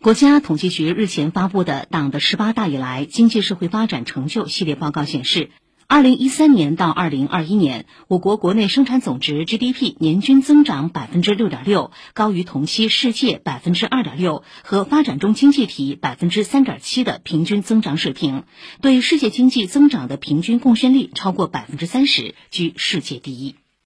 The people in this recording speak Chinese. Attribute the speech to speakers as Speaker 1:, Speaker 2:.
Speaker 1: 国家统计局日前发布的党的十八大以来经济社会发展成就系列报告显示二零一三年到二零二一年我国国内生产总值 gdp 年均增长百分之六点六高于同期世界百分之二点六和发展中经济体百分之三点七的平均增长水平对世界经济增长的平均贡献率超过百分之三十居世界第一。